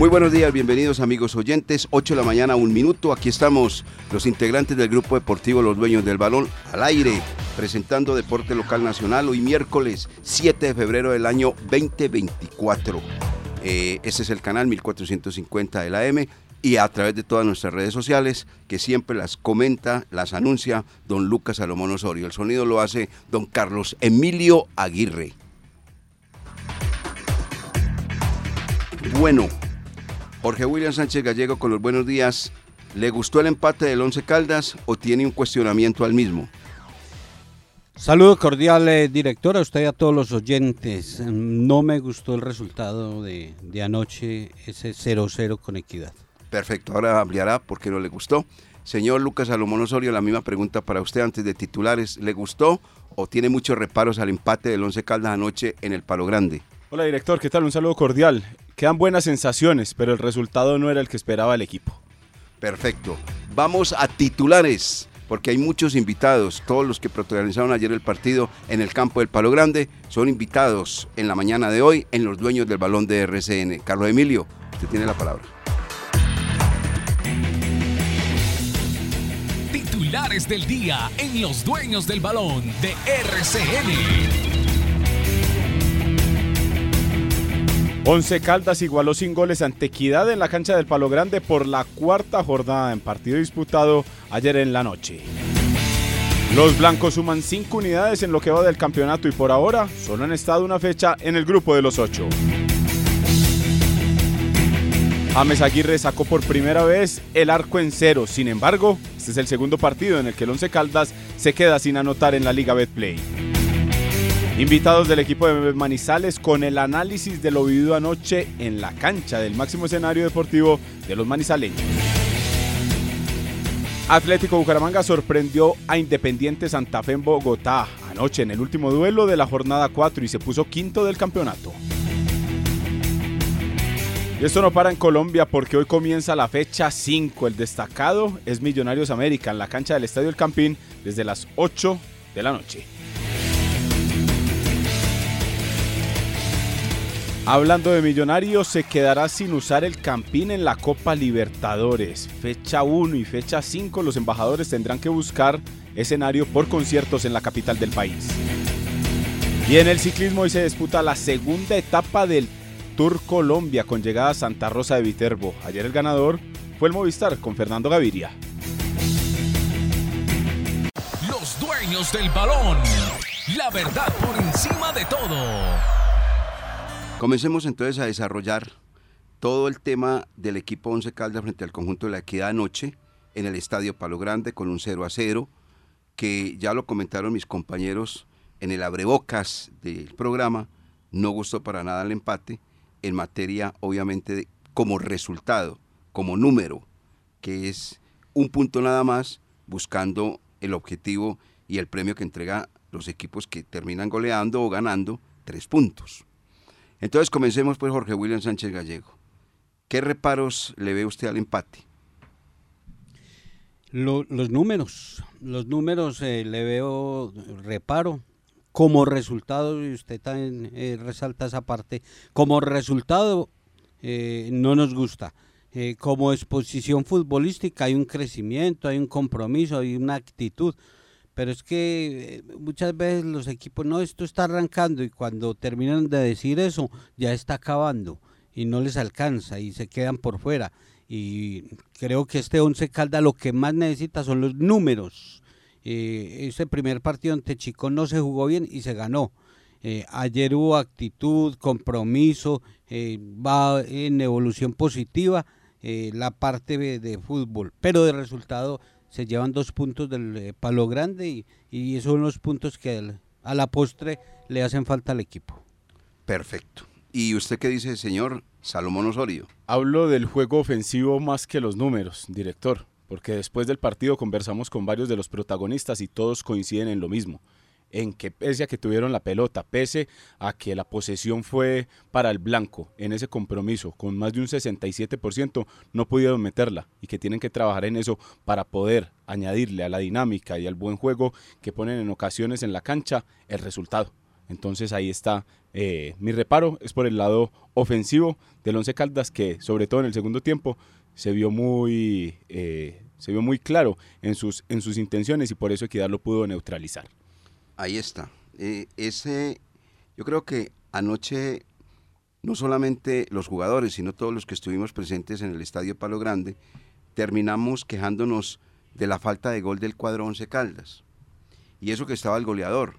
Muy buenos días, bienvenidos amigos oyentes. 8 de la mañana, un minuto. Aquí estamos los integrantes del Grupo Deportivo Los Dueños del Balón al aire, presentando Deporte Local Nacional hoy miércoles 7 de febrero del año 2024. Eh, ese es el canal 1450 de la M y a través de todas nuestras redes sociales que siempre las comenta, las anuncia don Lucas Salomón Osorio. El sonido lo hace don Carlos Emilio Aguirre. Bueno, Jorge William Sánchez Gallego con los buenos días. ¿Le gustó el empate del Once Caldas o tiene un cuestionamiento al mismo? Saludo cordial, eh, director, a usted y a todos los oyentes. No me gustó el resultado de, de anoche, ese 0-0 con equidad. Perfecto, ahora ampliará por qué no le gustó. Señor Lucas Salomón Osorio, la misma pregunta para usted antes de titulares. ¿Le gustó o tiene muchos reparos al empate del Once Caldas anoche en el Palo Grande? Hola director, ¿qué tal? Un saludo cordial. Quedan buenas sensaciones, pero el resultado no era el que esperaba el equipo. Perfecto. Vamos a titulares, porque hay muchos invitados. Todos los que protagonizaron ayer el partido en el campo del Palo Grande son invitados en la mañana de hoy en los dueños del balón de RCN. Carlos Emilio, usted tiene la palabra. Titulares del día en los dueños del balón de RCN. Once Caldas igualó sin goles ante Equidad en la cancha del Palo Grande por la cuarta jornada en partido disputado ayer en la noche. Los blancos suman cinco unidades en lo que va del campeonato y por ahora solo han estado una fecha en el grupo de los ocho. James Aguirre sacó por primera vez el arco en cero, sin embargo, este es el segundo partido en el que el Once Caldas se queda sin anotar en la Liga Betplay. Invitados del equipo de Manizales con el análisis de lo vivido anoche en la cancha del máximo escenario deportivo de los manizaleños. Atlético Bucaramanga sorprendió a Independiente Santa Fe en Bogotá anoche en el último duelo de la jornada 4 y se puso quinto del campeonato. Y esto no para en Colombia porque hoy comienza la fecha 5. El destacado es Millonarios América en la cancha del Estadio El Campín desde las 8 de la noche. Hablando de Millonarios, se quedará sin usar el Campín en la Copa Libertadores. Fecha 1 y fecha 5 los embajadores tendrán que buscar escenario por conciertos en la capital del país. Y en el ciclismo hoy se disputa la segunda etapa del Tour Colombia con llegada a Santa Rosa de Viterbo. Ayer el ganador fue el Movistar con Fernando Gaviria. Los dueños del balón. La verdad por encima de todo. Comencemos entonces a desarrollar todo el tema del equipo Once Caldas frente al conjunto de la Equidad anoche en el Estadio Palo Grande con un 0 a 0, que ya lo comentaron mis compañeros en el abrebocas del programa, no gustó para nada el empate en materia obviamente como resultado, como número, que es un punto nada más buscando el objetivo y el premio que entrega los equipos que terminan goleando o ganando tres puntos. Entonces comencemos pues Jorge William Sánchez Gallego. ¿Qué reparos le ve usted al empate? los números, los números eh, le veo reparo. Como resultado, y usted también eh, resalta esa parte, como resultado eh, no nos gusta. como exposición futbolística hay un crecimiento, hay un compromiso, hay una actitud pero es que eh, muchas veces los equipos, no, esto está arrancando y cuando terminan de decir eso, ya está acabando y no les alcanza y se quedan por fuera. Y creo que este Once Calda lo que más necesita son los números. Eh, ese primer partido ante Chico no se jugó bien y se ganó. Eh, ayer hubo actitud, compromiso, va en evolución positiva la parte de fútbol, pero de resultado se llevan dos puntos del eh, palo grande y, y esos son los puntos que a la postre le hacen falta al equipo. Perfecto. ¿Y usted qué dice, señor Salomón Osorio? Hablo del juego ofensivo más que los números, director, porque después del partido conversamos con varios de los protagonistas y todos coinciden en lo mismo en que pese a que tuvieron la pelota, pese a que la posesión fue para el blanco en ese compromiso, con más de un 67%, no pudieron meterla y que tienen que trabajar en eso para poder añadirle a la dinámica y al buen juego que ponen en ocasiones en la cancha el resultado. Entonces ahí está eh, mi reparo, es por el lado ofensivo del Once Caldas que sobre todo en el segundo tiempo se vio muy, eh, se vio muy claro en sus, en sus intenciones y por eso Equidad lo pudo neutralizar. Ahí está. Eh, ese, yo creo que anoche no solamente los jugadores, sino todos los que estuvimos presentes en el Estadio Palo Grande, terminamos quejándonos de la falta de gol del cuadro Once Caldas. Y eso que estaba el goleador.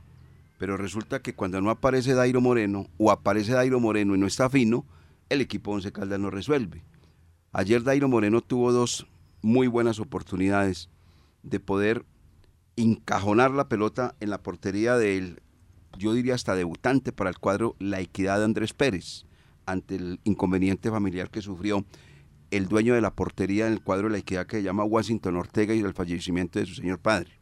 Pero resulta que cuando no aparece Dairo Moreno, o aparece Dairo Moreno y no está fino, el equipo Once Caldas no resuelve. Ayer Dairo Moreno tuvo dos muy buenas oportunidades de poder encajonar la pelota en la portería del, yo diría hasta debutante para el cuadro La Equidad de Andrés Pérez, ante el inconveniente familiar que sufrió el dueño de la portería en el cuadro de La Equidad que se llama Washington Ortega y el fallecimiento de su señor padre.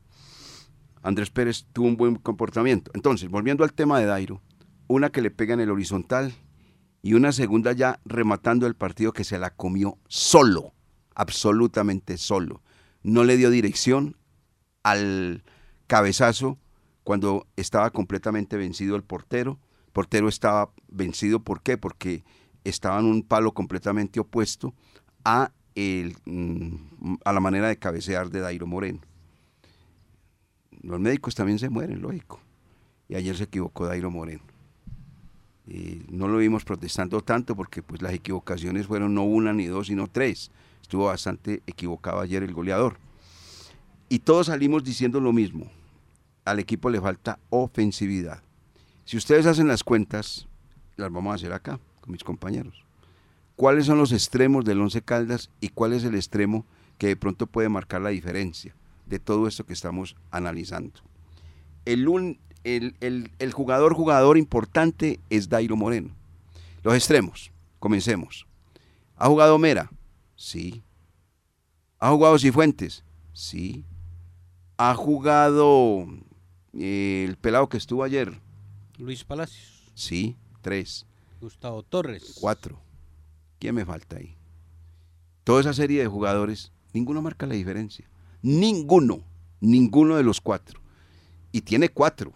Andrés Pérez tuvo un buen comportamiento. Entonces, volviendo al tema de Dairo, una que le pega en el horizontal y una segunda ya rematando el partido que se la comió solo, absolutamente solo. No le dio dirección, al cabezazo cuando estaba completamente vencido el portero. El portero estaba vencido, ¿por qué? Porque estaba en un palo completamente opuesto a, el, mm, a la manera de cabecear de Dairo Moreno. Los médicos también se mueren, lógico. Y ayer se equivocó Dairo Moreno. Y no lo vimos protestando tanto porque pues las equivocaciones fueron no una ni dos, sino tres. Estuvo bastante equivocado ayer el goleador. Y todos salimos diciendo lo mismo. Al equipo le falta ofensividad. Si ustedes hacen las cuentas, las vamos a hacer acá con mis compañeros. ¿Cuáles son los extremos del Once Caldas y cuál es el extremo que de pronto puede marcar la diferencia de todo esto que estamos analizando? El, jugador jugador importante es Dairo Moreno. Los extremos, comencemos. ¿Ha jugado Mera? Sí. ¿Ha jugado Cifuentes? Sí. ¿Ha jugado eh, el pelado que estuvo ayer? Luis Palacios. Sí, tres. Gustavo Torres. Cuatro. ¿Quién me falta ahí? Toda esa serie de jugadores, ninguno marca la diferencia. Ninguno, ninguno de los cuatro. Y tiene cuatro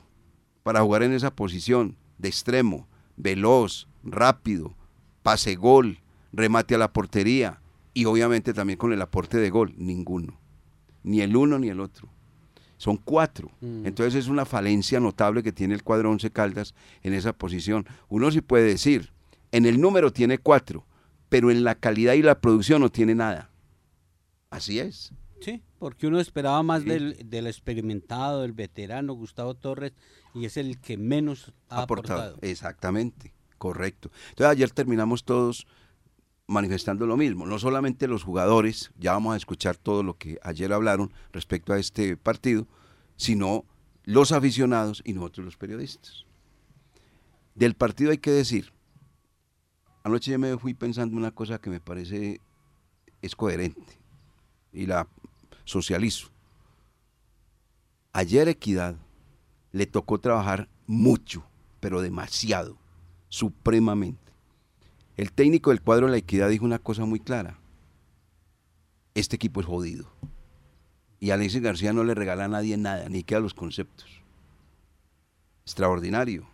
para jugar en esa posición de extremo, veloz, rápido, pase gol, remate a la portería y obviamente también con el aporte de gol. Ninguno. Ni el uno ni el otro son cuatro. Mm. Entonces es una falencia notable que tiene el cuadro Once Caldas en esa posición. Uno sí puede decir, en el número tiene cuatro, pero en la calidad y la producción no tiene nada. Así es. Sí, porque uno esperaba más del, experimentado, del veterano Gustavo Torres, y es el que menos ha aportado. Exactamente, correcto. Entonces ayer terminamos todos manifestando lo mismo, no solamente los jugadores, ya vamos a escuchar todo lo que ayer hablaron respecto a este partido, sino los aficionados y nosotros los periodistas. Del partido hay que decir, anoche yo me fui pensando una cosa que me parece es coherente y la socializo. Ayer Equidad le tocó trabajar mucho, pero demasiado, supremamente el técnico del cuadro de la equidad dijo una cosa muy clara. Este equipo es jodido. Y Alexis García no le regala a nadie nada, ni queda los conceptos. Extraordinario.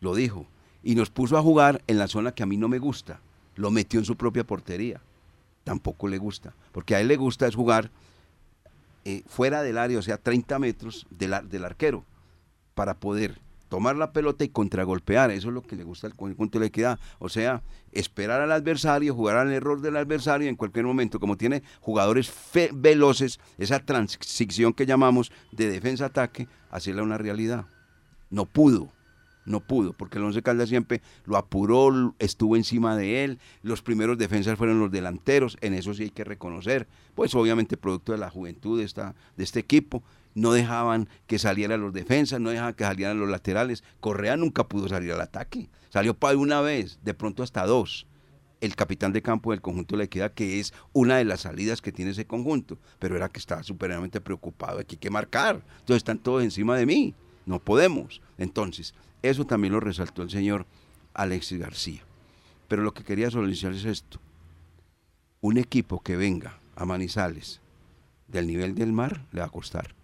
Lo dijo. Y nos puso a jugar en la zona que a mí no me gusta. Lo metió en su propia portería. Tampoco le gusta. Porque a él le gusta es jugar eh, fuera del área, o sea, 30 metros del arquero, para poder tomar la pelota y contragolpear. Eso es lo que le gusta al conjunto de la equidad. O sea, esperar al adversario, jugar al error del adversario en cualquier momento. Como tiene jugadores veloces, esa transición que llamamos de defensa-ataque, hacerla una realidad. No pudo, no pudo, porque el Once Caldas siempre lo apuró, estuvo encima de él, los primeros defensas fueron los delanteros, en eso sí hay que reconocer, pues obviamente producto de la juventud de, de este equipo, no dejaban que salieran los defensas, no dejaban que salieran los laterales, Correa nunca pudo salir al ataque, salió para una vez, de pronto hasta dos, el capitán de campo del conjunto de la equidad, que es una de las salidas que tiene ese conjunto, pero era que estaba supremamente preocupado, aquí hay que marcar, entonces están todos encima de mí, no podemos. Entonces, eso también lo resaltó el señor Alexis García. Pero lo que quería solicitar es esto. Un equipo que venga a Manizales del nivel del mar le va a costar.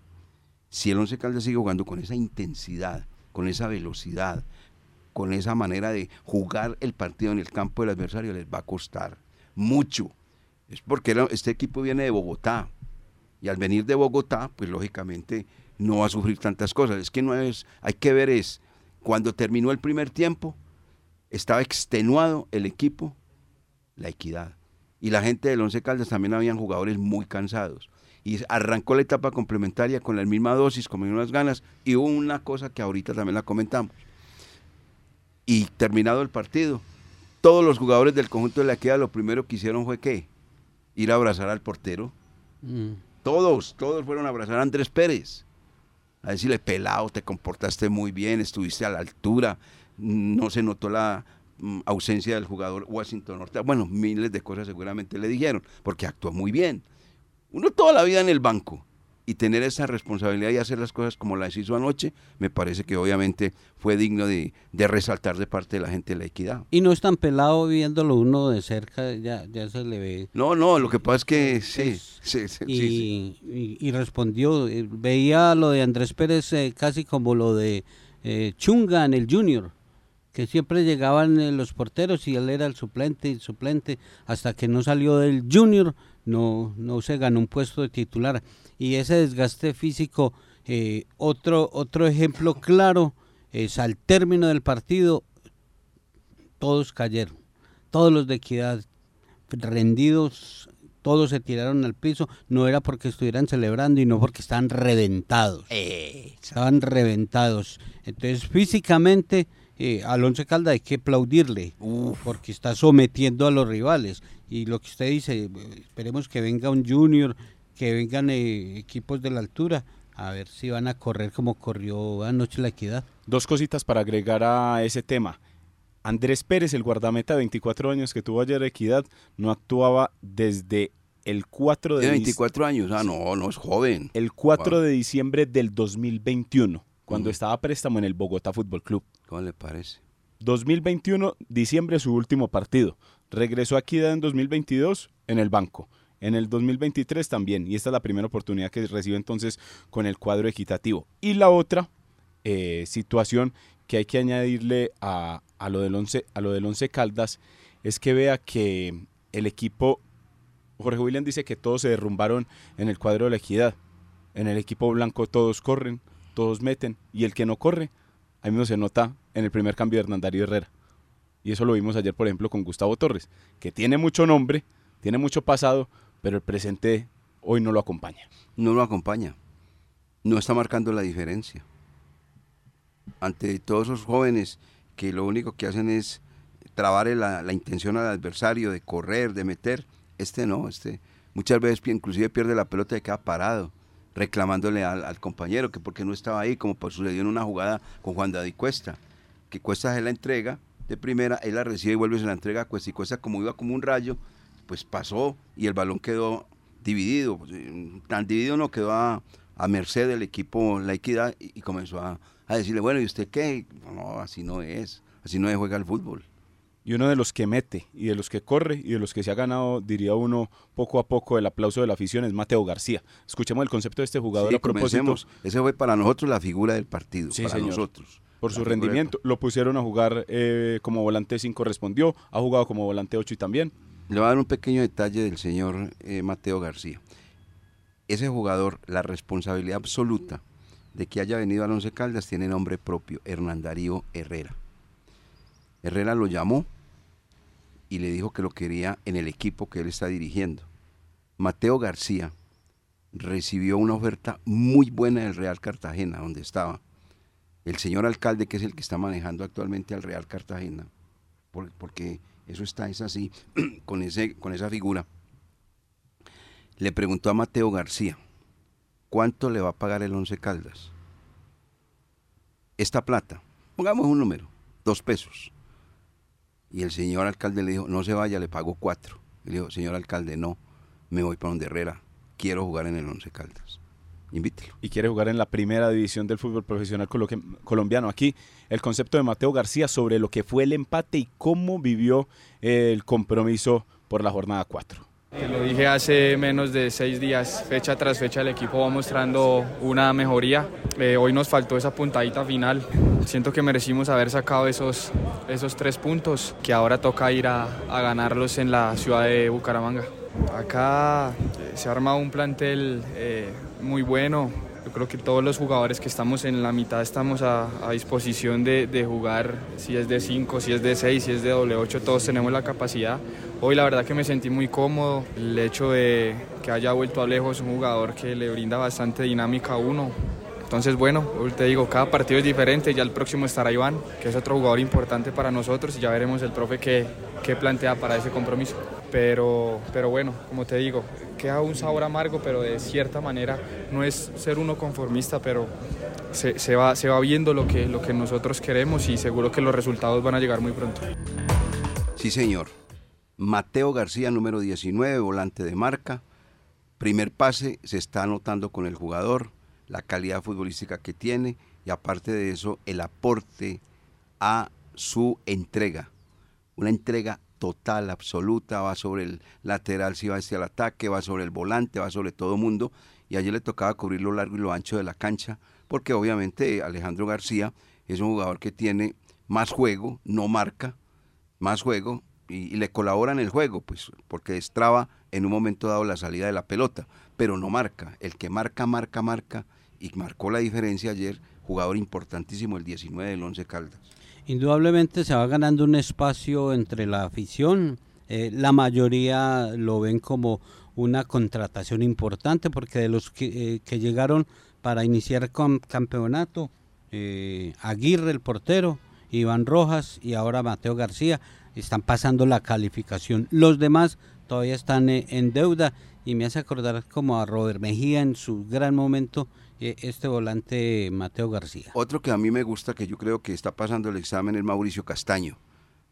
Si el Once Caldas sigue jugando con esa intensidad, con esa velocidad, con esa manera de jugar el partido en el campo del adversario, les va a costar mucho. Es porque este equipo viene de Bogotá. Y al venir de Bogotá, pues lógicamente no va a sufrir tantas cosas. Es que no es, hay que ver es, cuando terminó el primer tiempo, estaba extenuado el equipo, la equidad. Y la gente del Once Caldas también habían jugadores muy cansados. Y arrancó la etapa complementaria con la misma dosis, con las mismas ganas. Y hubo una cosa que ahorita también la comentamos. Y terminado el partido, todos los jugadores del conjunto de la equidad lo primero que hicieron fue qué? Ir a abrazar al portero. Mm. Todos, todos fueron a abrazar a Andrés Pérez a decirle, pelado, te comportaste muy bien, estuviste a la altura, no se notó la mm, ausencia del jugador Washington Ortega. Bueno, miles de cosas seguramente le dijeron, porque actuó muy bien. Uno toda la vida en el banco y tener esa responsabilidad y hacer las cosas como las hizo anoche, me parece que obviamente fue digno de, resaltar de parte de la gente de la equidad. Y no es tan pelado viéndolo uno de cerca, ya, ya se le ve. No, no, lo que pasa es que sí, sí, sí, y, respondió, eh, veía lo de Andrés Pérez eh, casi como lo de eh, Chunga en el Junior que siempre llegaban los porteros y él era el suplente y suplente hasta que no salió del junior no no se ganó un puesto de titular y ese desgaste físico, eh, otro, otro ejemplo claro es al término del partido, todos cayeron, todos los de equidad rendidos, todos se tiraron al piso, no era porque estuvieran celebrando y no porque estaban reventados. estaban reventados. Entonces físicamente eh, Alonso Calda hay que aplaudirle porque está sometiendo a los rivales. Y lo que usted dice, esperemos que venga un junior, que vengan eh, equipos de la altura a ver si van a correr como corrió anoche la equidad. Dos cositas para agregar a ese tema. Andrés Pérez, el guardameta de 24 años que tuvo ayer equidad, no actuaba desde el 4 de... De 24 años, ah, no, no es joven. El 4 de diciembre del 2021, cuando estaba préstamo en el Bogotá Fútbol Club. ¿Cómo le parece? 2021, diciembre, su último partido. Regresó a Equidad en 2022 en el banco en el 2023 también, y esta es la primera oportunidad que recibe entonces con el cuadro equitativo. Y la otra eh, situación que hay que añadirle a, lo del once, a lo del once Caldas es que vea que el equipo, Jorge William dice que todos se derrumbaron en el cuadro de la equidad. En el equipo blanco todos corren, todos meten, y el que no corre, ahí mismo se nota en el primer cambio de Hernandario Herrera. Y eso lo vimos ayer, por ejemplo, con Gustavo Torres, que tiene mucho nombre, tiene mucho pasado, pero el presente hoy no lo acompaña. No lo acompaña. No está marcando la diferencia. Ante todos esos jóvenes que lo único que hacen es trabar la, intención al adversario de correr, de meter, este no, este muchas veces inclusive pierde la pelota y queda parado reclamándole al, compañero que porque no estaba ahí, como sucedió en una jugada con Juan David Cuesta, que Cuesta se la entrega de primera, él la recibe y vuelve se la entrega a Cuesta y Cuesta como iba como un rayo, pues pasó y el balón quedó dividido. Pues, tan dividido no quedó a, merced del equipo La Equidad y, comenzó a, decirle, bueno, ¿y usted qué? No, así no es, así no es juega el fútbol. Y uno de los que mete y de los que corre y de los que se ha ganado, diría uno, poco a poco el aplauso de la afición es Mateo García. Escuchemos el concepto de este jugador sí, a propósito. Ese fue para nosotros la figura del partido, para nosotros. Por su rendimiento, lo pusieron a jugar eh, como volante 5 respondió, ha jugado como volante 8 y también. Le voy a dar un pequeño detalle del señor eh, Mateo García. Ese jugador, la responsabilidad absoluta de que haya venido al Once Caldas tiene nombre propio, Hernán Darío Herrera. Herrera lo llamó y le dijo que lo quería en el equipo que él está dirigiendo. Mateo García recibió una oferta muy buena del Real Cartagena, donde estaba. el señor alcalde, que es el que está manejando actualmente al Real Cartagena, porque eso está es así, con, con esa figura, le preguntó a Mateo García, ¿cuánto le va a pagar el Once Caldas? Esta plata, pongamos un número, dos pesos. Y el señor alcalde le dijo, no se vaya, le pago cuatro. Y le dijo, señor alcalde, no, me voy para donde Herrera, quiero jugar en el Once Caldas. Invítelo. Y quiere jugar en la primera división del fútbol profesional colombiano. Aquí el concepto de Mateo García sobre lo que fue el empate y cómo vivió el compromiso por la jornada 4. Te lo dije hace menos de seis días, fecha tras fecha el equipo va mostrando una mejoría. Eh, hoy nos faltó esa puntadita final. Siento que merecimos haber sacado esos, esos tres puntos que ahora toca ir a, ganarlos en la ciudad de Bucaramanga. Acá eh, se ha armado un plantel eh, muy bueno, yo creo que todos los jugadores que estamos en la mitad estamos a, disposición de, jugar, si es de 5, si es de 6, si es de doble 8, todos tenemos la capacidad. Hoy la verdad que me sentí muy cómodo, el hecho de que haya vuelto a lejos un jugador que le brinda bastante dinámica a uno. Entonces bueno, te digo, cada partido es diferente, ya el próximo estará Iván, que es otro jugador importante para nosotros y ya veremos el profe que, que plantea para ese compromiso. Pero, pero bueno, como te digo, queda un sabor amargo, pero de cierta manera no es ser uno conformista, pero se, se, va, se va viendo lo que, lo que nosotros queremos y seguro que los resultados van a llegar muy pronto. Sí, señor. Mateo García, número 19, volante de marca. Primer pase se está anotando con el jugador, la calidad futbolística que tiene y aparte de eso, el aporte a su entrega. Una entrega total, absoluta, va sobre el lateral si va hacia el ataque, va sobre el volante, va sobre todo mundo. Y ayer le tocaba cubrir lo largo y lo ancho de la cancha, porque obviamente Alejandro García es un jugador que tiene más juego, no marca, más juego, y, le colabora en el juego, pues, porque destraba en un momento dado la salida de la pelota, pero no marca. El que marca, marca, marca, y marcó la diferencia ayer, jugador importantísimo, el 19 del 11 Caldas indudablemente se va ganando un espacio entre la afición. Eh, la mayoría lo ven como una contratación importante porque de los que, eh, llegaron para iniciar con campeonato, eh, Aguirre el portero, Iván Rojas y ahora Mateo García están pasando la calificación. Los demás todavía están en deuda y me hace acordar como a Robert Mejía en su gran momento este volante Mateo García. Otro que a mí me gusta, que yo creo que está pasando el examen, es Mauricio Castaño.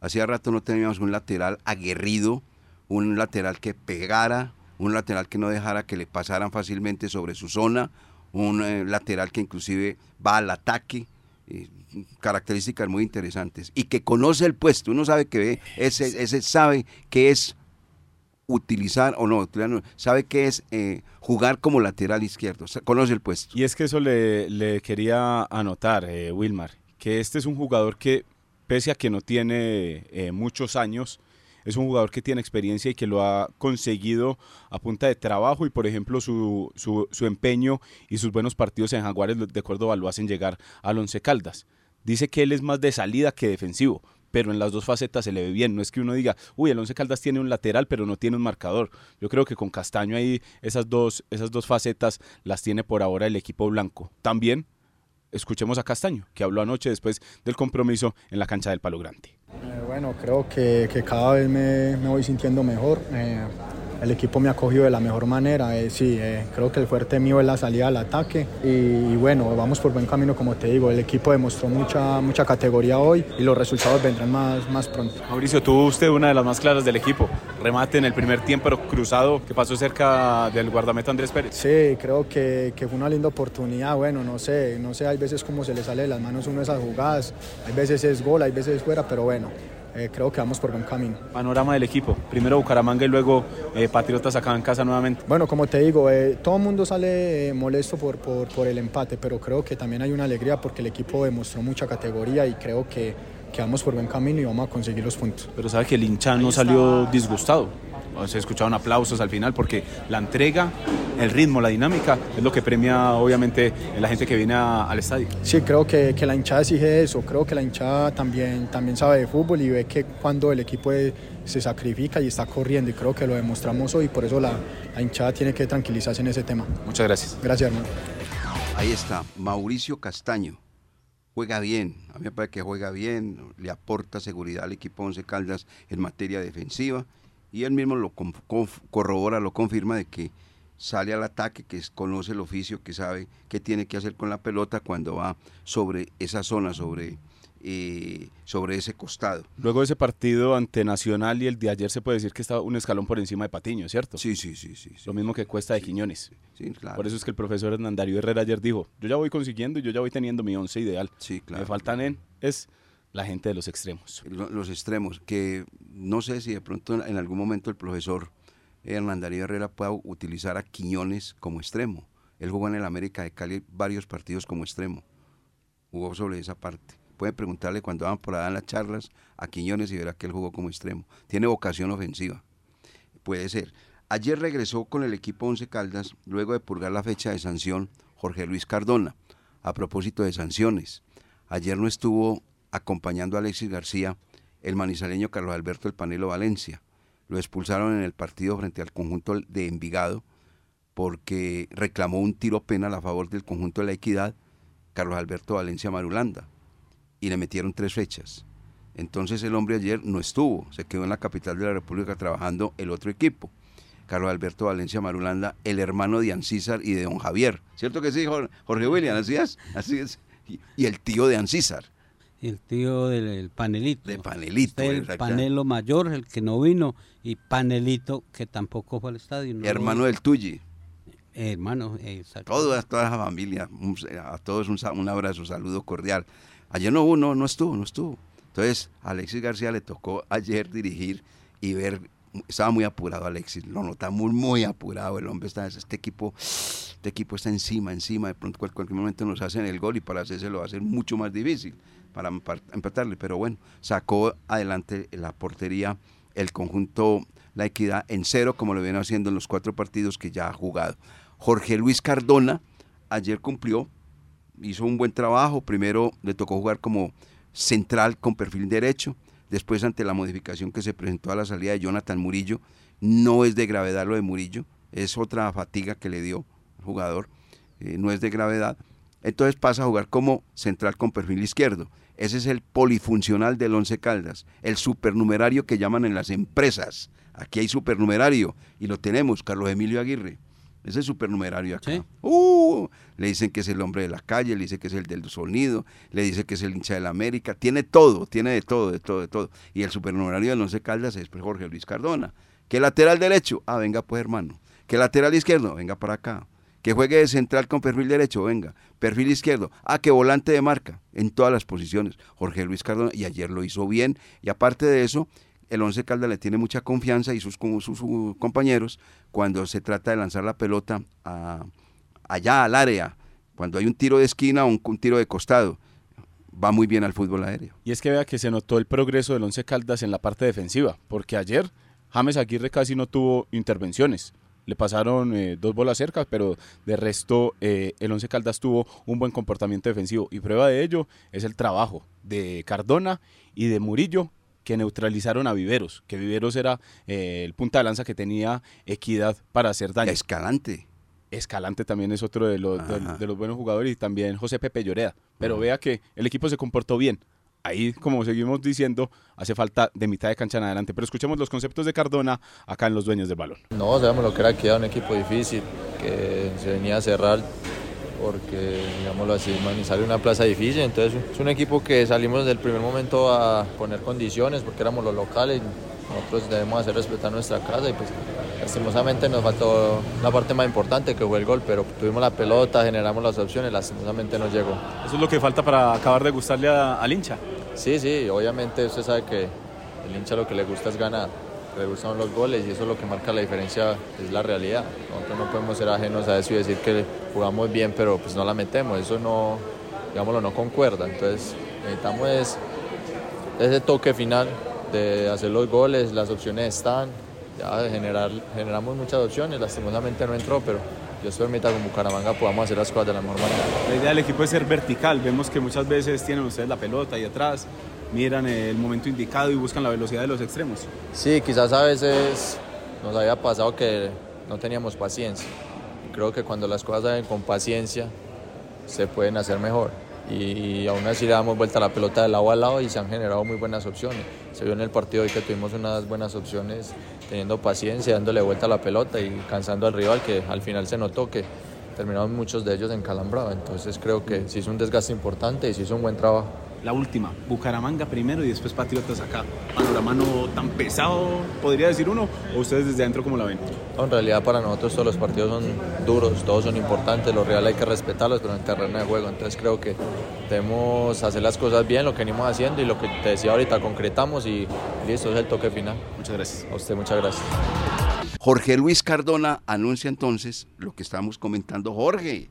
Hacía rato no teníamos un lateral aguerrido, un lateral que pegara, un lateral que no dejara que le pasaran fácilmente sobre su zona, un eh, lateral que inclusive va al ataque, eh, características muy interesantes, y que conoce el puesto, uno sabe que ve, ese sabe que es utilizar o no, sabe qué es eh, jugar como lateral izquierdo, conoce el puesto. Y es que eso le, quería anotar, eh, Wilmar, que este es un jugador que, pese a que no tiene eh, muchos años, es un jugador que tiene experiencia y que lo ha conseguido a punta de trabajo y por ejemplo su, su, su empeño y sus buenos partidos en Jaguares de Córdoba lo hacen llegar al Once Caldas. Dice que él es más de salida que defensivo, pero en las dos facetas se le ve bien. No es que uno diga, uy, el Once Caldas tiene un lateral, pero no tiene un marcador. Yo creo que con Castaño ahí esas dos, esas dos facetas las tiene por ahora el equipo blanco. También escuchemos a Castaño, que habló anoche después del compromiso en la cancha del Palo Grande. Eh, bueno, creo que, cada vez me, voy sintiendo mejor. Eh, el equipo me ha cogido de la mejor manera. Eh, sí, eh, creo que el fuerte mío es la salida al ataque y, bueno, vamos por buen camino como te digo. El equipo demostró mucha, mucha categoría hoy y los resultados vendrán más, más pronto. Mauricio, tuvo usted una de las más claras del equipo. Remate en el primer tiempo, pero cruzado, que pasó cerca del guardameta Andrés Pérez. Sí, creo que, que, fue una linda oportunidad. Bueno, no sé, no sé, hay veces como se le sale de las manos uno esas jugadas, hay veces es gol, hay veces es fuera, pero bueno eh, creo que vamos por buen camino. Panorama del equipo, primero Bucaramanga y luego eh, Patriotas acá en casa nuevamente. Bueno, como te digo, eh, todo el mundo sale molesto por, por, por, el empate, pero creo que también hay una alegría porque el equipo demostró mucha categoría y creo que, que vamos por buen camino y vamos a conseguir los puntos. Pero sabe que el hincha no salió disgustado se escucharon aplausos al final porque la entrega, el ritmo, la dinámica es lo que premia obviamente la gente que viene al estadio. Sí, creo que, que, la hinchada exige eso, creo que la hinchada también, también sabe de fútbol y ve que cuando el equipo se sacrifica y está corriendo y creo que lo demostramos hoy, por eso la, la hinchada tiene que tranquilizarse en ese tema. Muchas gracias. Gracias, hermano. Ahí está, Mauricio Castaño, juega bien, a mí me parece que juega bien, le aporta seguridad al equipo Once Caldas en materia defensiva y él mismo lo corrobora, lo confirma de que sale al ataque, que conoce el oficio, que sabe qué tiene que hacer con la pelota cuando va sobre esa zona, sobre eh, sobre ese costado. Luego de ese partido ante Nacional y el de ayer se puede decir que estaba un escalón por encima de Patiño, ¿cierto? Sí, sí, sí. sí, Lo mismo que Cuesta de Quiñones. Sí, claro. Por eso es que el profesor Hernandario Herrera ayer dijo, yo ya voy consiguiendo y yo ya voy teniendo mi once ideal. Sí, claro. Me faltan en, es la gente de los extremos. Los, extremos, que no sé si de pronto en algún momento el profesor Hernandario Herrera pueda utilizar a Quiñones como extremo. Él jugó en el América de Cali varios partidos como extremo. Jugó sobre esa parte puede preguntarle cuando van por allá en las charlas a Quiñones y verá que él jugó como extremo. Tiene vocación ofensiva. Puede ser. Ayer regresó con el equipo Once Caldas, luego de purgar la fecha de sanción, Jorge Luis Cardona. A propósito de sanciones, ayer no estuvo acompañando a Alexis García el manizaleño Carlos Alberto El Panelo Valencia. Lo expulsaron en el partido frente al conjunto de Envigado porque reclamó un tiro penal a favor del conjunto de la equidad Carlos Alberto Valencia Marulanda y le metieron tres fechas. Entonces el hombre ayer no estuvo, se quedó en la capital de la República trabajando el otro equipo. Carlos Alberto Valencia Marulanda, el hermano de Ancísar y de don Javier. ¿Cierto que sí, Jorge William? Así es, así es. Y, el tío de Ancísar. El tío del panelito. De panelito. El panelo mayor, el que no vino, y panelito, que tampoco fue al estadio. hermano del Tulli. Hermano, exacto. Toda, toda la familia, a todos un, un abrazo, saludo cordial. Ayer no hubo, no, no estuvo, no estuvo. Entonces, a Alexis García le tocó ayer dirigir y ver, estaba muy apurado Alexis, lo notamos muy apurado, el hombre está, este equipo, este equipo está encima, encima, de pronto cualquier momento nos hacen el gol y para hacerse lo va a ser mucho más difícil para empatarle, pero bueno, sacó adelante la portería el conjunto La Equidad en cero, como lo viene haciendo en los cuatro partidos que ya ha jugado. Jorge Luis Cardona ayer cumplió hizo un buen trabajo. Primero le tocó jugar como central con perfil derecho. Después, ante la modificación que se presentó a la salida de Jonathan Murillo, no es de gravedad lo de Murillo, es otra fatiga que le dio el jugador, eh, no es de gravedad. Entonces pasa a jugar como central con perfil izquierdo. Ese es el polifuncional del Once Caldas, el supernumerario que llaman en las empresas. Aquí hay supernumerario y lo tenemos, Carlos Emilio Aguirre. Ese supernumerario acá. Uh, le dicen que es el hombre de la calle, le dicen que es el del sonido, le dice que es el hincha de la América. Tiene todo, tiene de todo, de todo, de todo. Y el supernumerario del Once Caldas es pues, Jorge Luis Cardona. Que lateral derecho, ah, venga pues hermano. Que lateral izquierdo, venga para acá. Que juegue de central con perfil derecho, venga. Perfil izquierdo, ah, que volante de marca, en todas las posiciones. Jorge Luis Cardona, y ayer lo hizo bien. Y aparte de eso, el Once Caldas le tiene mucha confianza y sus, sus, sus compañeros cuando se trata de lanzar la pelota allá al área, cuando hay un tiro de esquina o un, tiro de costado. Va muy bien al fútbol aéreo. Y es que vea que se notó el progreso del Once Caldas en la parte defensiva, porque ayer James Aguirre casi no tuvo intervenciones. Le pasaron eh, dos bolas cerca, pero de resto eh, el Once Caldas tuvo un buen comportamiento defensivo. Y prueba de ello es el trabajo de Cardona y de Murillo que neutralizaron a Viveros, que Viveros era eh, el punta de lanza que tenía equidad para hacer daño. Escalante. Escalante también es otro de los, de, los buenos jugadores y también José Pepe Lloreda. Pero vea que el equipo se comportó bien. Ahí, como seguimos diciendo, hace falta de mitad de cancha en adelante. Pero escuchemos los conceptos de Cardona acá en Los Dueños del Balón. No, sabemos lo que era que era un equipo difícil, que se venía a cerrar porque, digámoslo así, sale una plaza difícil. Entonces, es un equipo que salimos desde el primer momento a poner condiciones porque éramos los locales. Nosotros debemos hacer respetar nuestra casa y pues lastimosamente nos faltó la parte más importante que fue el gol, pero tuvimos la pelota, generamos las opciones, lastimosamente no llegó. ¿Eso es lo que falta para acabar de gustarle al hincha? Sí, sí, obviamente usted sabe que el hincha lo que le gusta es ganar le gustan los goles y eso es lo que marca la diferencia, es la realidad. Nosotros no podemos ser ajenos a eso y decir que jugamos bien, pero pues no la metemos, eso no, digámoslo, no concuerda. Entonces necesitamos ese toque final de hacer los goles, las opciones están, ya generar, generamos muchas opciones, lastimosamente no entró, pero yo en mitad con Bucaramanga podamos hacer las cosas de la mejor manera. La idea del equipo es ser vertical, vemos que muchas veces tienen ustedes la pelota ahí atrás, miran el momento indicado y buscan la velocidad de los extremos. Sí, quizás a veces nos había pasado que no teníamos paciencia. Creo que cuando las cosas salen con paciencia se pueden hacer mejor. y aún así le damos vuelta a la pelota de lado a lado y se han generado muy buenas opciones. Se vio en el partido hoy que tuvimos unas buenas opciones teniendo paciencia, dándole vuelta a la pelota y cansando al rival que al final se notó que terminaron muchos de ellos en calambrado. Entonces creo que sí hizo un desgaste importante y sí hizo un buen trabajo. La última, Bucaramanga primero y después Patriotas acá. Panorama no tan pesado, podría decir uno, o ustedes desde adentro cómo la ven? en realidad para nosotros todos los partidos son duros, todos son importantes, los reales hay que respetarlos, pero en el terreno de juego. Entonces creo que debemos hacer las cosas bien, lo que venimos haciendo y lo que te decía ahorita, concretamos y listo, es el toque final. Muchas gracias. A usted muchas gracias. Jorge Luis Cardona anuncia entonces lo que estamos comentando, Jorge,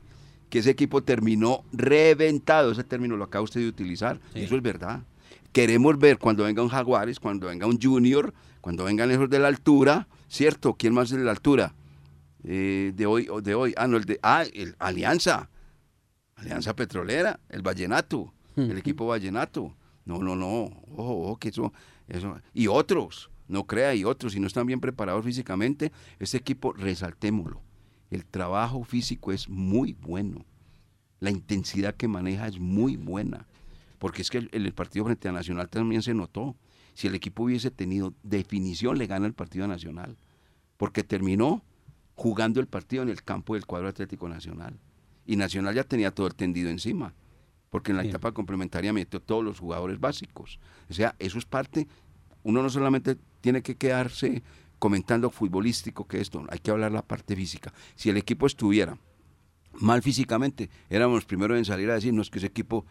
que ese equipo terminó reventado, ese término lo acaba usted de utilizar, eso es verdad. Queremos ver cuando venga un Jaguares, cuando venga un Junior, cuando vengan esos de la altura, ¿cierto? ¿Quién más es de la altura? Eh, de hoy, de hoy, ah, no, el de, ah, el Alianza, Alianza Petrolera, el Vallenato, el equipo Vallenato. No, no, no, ojo, ojo, que eso, eso, y otros, no crea, y otros, si no están bien preparados físicamente, ese equipo, resaltémoslo, el trabajo físico es muy bueno, la intensidad que maneja es muy buena, porque es que el, el partido frente a Nacional también se notó, si el equipo hubiese tenido definición, le gana el partido nacional, porque terminó jugando el partido en el campo del cuadro Atlético Nacional. Y Nacional ya tenía todo el tendido encima, porque en la Bien. etapa complementaria metió todos los jugadores básicos. O sea, eso es parte, uno no solamente tiene que quedarse comentando futbolístico que esto, hay que hablar la parte física. Si el equipo estuviera mal físicamente, éramos los primeros en salir a decirnos que ese equipo,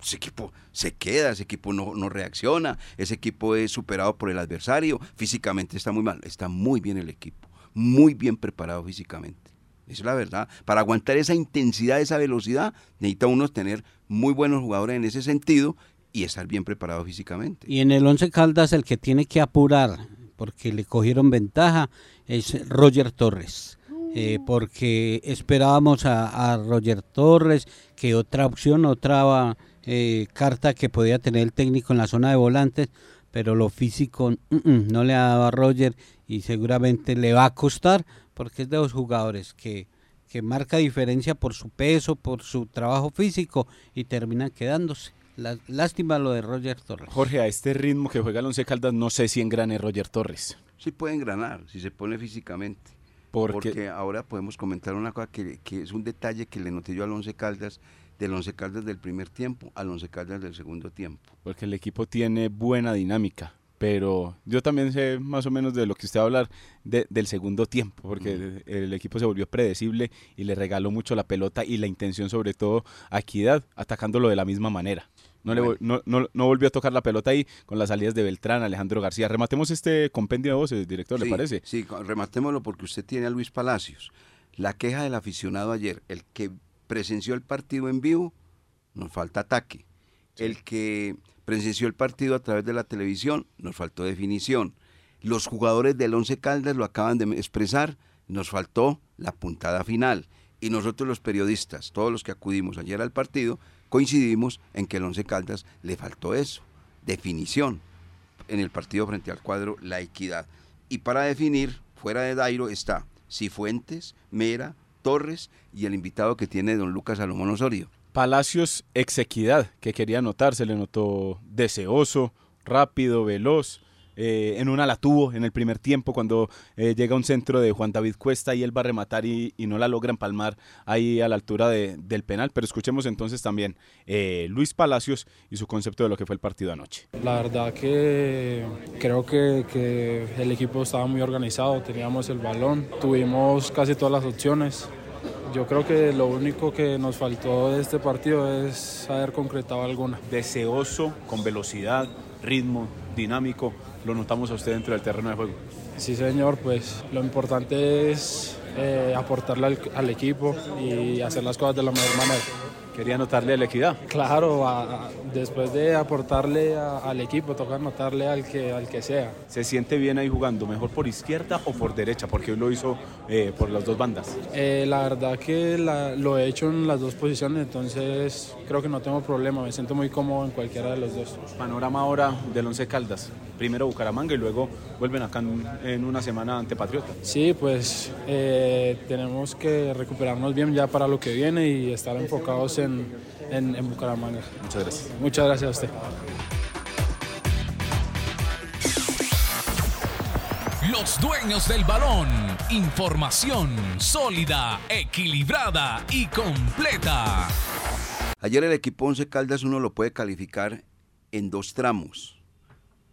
ese equipo se queda, ese equipo no, no reacciona, ese equipo es superado por el adversario, físicamente está muy mal, está muy bien el equipo, muy bien preparado físicamente. Es la verdad. Para aguantar esa intensidad, esa velocidad, necesita uno tener muy buenos jugadores en ese sentido y estar bien preparado físicamente. Y en el Once Caldas el que tiene que apurar, porque le cogieron ventaja, es Roger Torres. Eh, porque esperábamos a, a Roger Torres, que otra opción, otra eh, carta que podía tener el técnico en la zona de volantes, pero lo físico mm, mm, no le ha dado a Roger y seguramente le va a costar, porque es de los jugadores que, que marca diferencia por su peso, por su trabajo físico y terminan quedándose. La- lástima lo de Roger Torres. Jorge, a este ritmo que juega el Once Caldas, no sé si engrane Roger Torres. Sí puede engranar si se pone físicamente. Porque, Porque ahora podemos comentar una cosa que, que es un detalle que le noté yo al Once Caldas, del Once Caldas del primer tiempo al Once Caldas del segundo tiempo. porque el equipo tiene buena dinámica. Pero yo también sé más o menos de lo que usted va a hablar de- del segundo tiempo, porque el equipo se volvió predecible y le regaló mucho la pelota y la intención sobre todo a Equidad, atacándolo de la misma manera. No, le no, no- no volvió a tocar la pelota ahí con las salidas de Beltrán, Alejandro García. Rematemos este compendio de voces, director, ¿le Sí, parece? Sí, rematémoslo porque usted tiene a Luis Palacios. La queja del aficionado ayer, el que presenció el partido en vivo, nos falta ataque. El que presenció el partido a través de la televisión, nos faltó definición. Los jugadores del Once Caldas lo acaban de expresar, nos faltó la puntada final. Y nosotros los periodistas, todos los que acudimos ayer al partido, coincidimos en que el Once Caldas le faltó eso, definición en el partido frente al cuadro La Equidad. Y para definir, fuera de Dairo está Cifuentes, Mera, Torres y el invitado que tiene don Lucas Salomón Osorio. Palacios ex Equidad, que quería anotar, se le notó deseoso, rápido, veloz. eh, en una la tuvo en el primer tiempo cuando eh, llega un centro de Juan David Cuesta y él va a rematar y, y no la logra empalmar ahí a la altura de- del penal. Pero escuchemos entonces también eh, Luis Palacios y su concepto de lo que fue el partido anoche. La verdad que creo que, que el equipo estaba muy organizado, teníamos el balón, tuvimos casi todas las opciones. Yo creo que lo único que nos faltó de este partido es haber concretado alguna. Deseoso, con velocidad, ritmo, dinámico. Lo notamos a usted dentro del terreno de juego. Sí señor, pues lo importante es eh, aportarle al, al equipo y hacer las cosas de la mejor manera. Quería anotarle a la equidad. Claro, a- a- después de aportarle a- al equipo, toca anotarle al que, al que sea. ¿Se siente bien ahí jugando? ¿Mejor por izquierda o por derecha? Porque hoy lo hizo eh, por las dos bandas. Eh, la verdad que la- lo he hecho en las dos posiciones, entonces creo que no tengo problema, me siento muy cómodo en cualquiera de los dos. Panorama ahora del Once Caldas. primero Bucaramanga y luego vuelven acá en, en una semana ante Patriota. Sí, pues eh, tenemos que recuperarnos bien ya para lo que viene y estar enfocados en, en, en Bucaramanga. Muchas gracias. Muchas gracias a usted. Los dueños del balón. Información sólida, equilibrada y completa. Ayer el equipo Once Caldas uno lo puede calificar en dos tramos.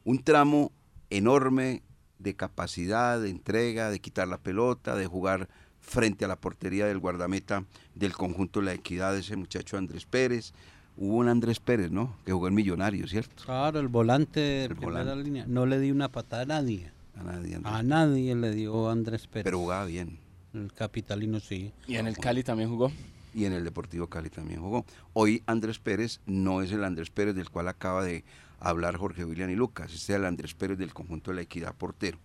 Un tramo enorme de capacidad, de entrega, de quitar la pelota, de jugar frente a la portería del guardameta del conjunto de la equidad de ese muchacho Andrés Pérez. Hubo un Andrés Pérez, ¿no? Que jugó en Millonario, ¿cierto? Claro, el volante de El primera volante. línea. No le di una patada a nadie. A nadie, Andrés. A nadie le dio Andrés Pérez. Pero jugaba bien. el capitalino sí. Y en el Cali también jugó. Y en el Deportivo Cali también jugó. Hoy Andrés Pérez no es el Andrés Pérez del cual acaba de hablar Jorge William y Lucas, es el Andrés Pérez del conjunto de la equidad portero.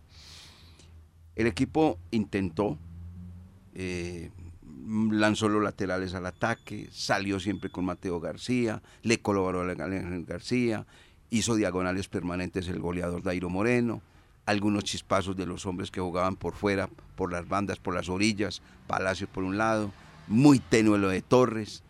El equipo intentó, eh, lanzó los laterales al ataque, salió siempre con Mateo García, le colaboró a García, hizo diagonales permanentes el goleador Dairo Moreno, algunos chispazos de los hombres que jugaban por fuera, por las bandas, por las orillas, Palacio por un lado, muy tenue lo de Torres.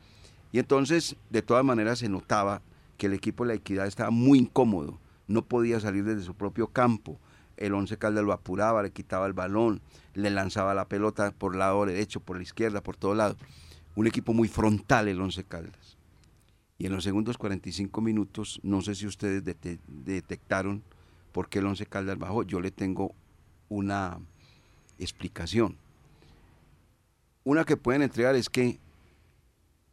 Y entonces, de todas maneras, se notaba que el equipo de la equidad estaba muy incómodo, no podía salir desde su propio campo. El Once Caldas lo apuraba, le quitaba el balón, le lanzaba la pelota por el lado derecho, por la izquierda, por todo lado. Un equipo muy frontal el Once Caldas. Y en los segundos 45 minutos, no sé si ustedes dete- detectaron por qué el Once Caldas bajó. Yo le tengo una explicación. Una que pueden entregar es que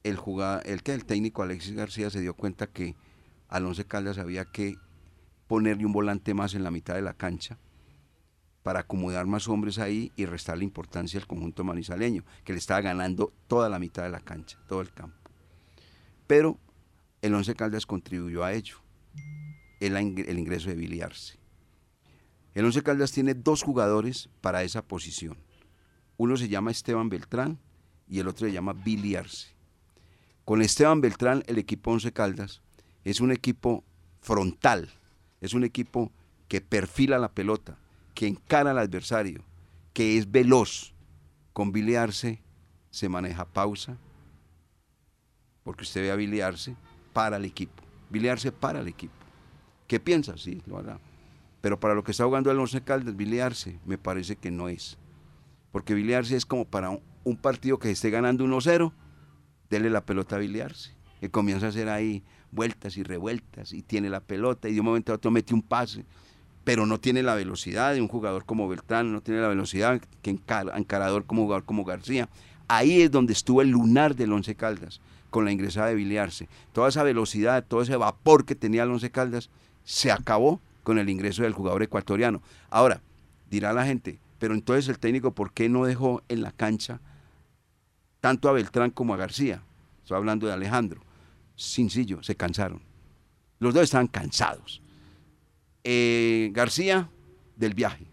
el, el, el técnico Alexis García se dio cuenta que al Once Caldas había que ponerle un volante más en la mitad de la cancha para acomodar más hombres ahí y restarle importancia al conjunto manizaleño, que le estaba ganando toda la mitad de la cancha, todo el campo. Pero el Once Caldas contribuyó a ello, el, el ingreso de Billy Arce. El Once Caldas tiene dos jugadores para esa posición. Uno se llama Esteban Beltrán y el otro se llama Billy. Con Esteban Beltrán, el equipo Once Caldas es un equipo frontal, es un equipo que perfila la pelota, que encara al adversario, que es veloz. Con Billy se maneja pausa, porque usted ve a Billy Arce para el equipo. Billy para el equipo. ¿Qué piensa? Sí, lo hará. Pero para lo que está jugando el Once Caldas, Billy me parece que no es. Porque Billy Arce es como para un, partido que esté ganando 1-0, dele la pelota a Billy Arce, que comienza a hacer ahí vueltas y revueltas y tiene la pelota y de un momento a otro mete un pase, pero no tiene la velocidad de un jugador como Beltrán, no tiene la velocidad que encara- encarador como jugador como García. Ahí es donde estuvo el lunar del Once Caldas con la ingresada de Billy Arce. Toda esa velocidad, todo ese vapor que tenía el Once Caldas se acabó con el ingreso del jugador ecuatoriano. Ahora, dirá la gente, pero entonces el técnico, ¿por qué no dejó en la cancha tanto a Beltrán como a García? Estoy hablando de Alejandro. Sencillo, se cansaron. Los dos estaban cansados. Eh, García del viaje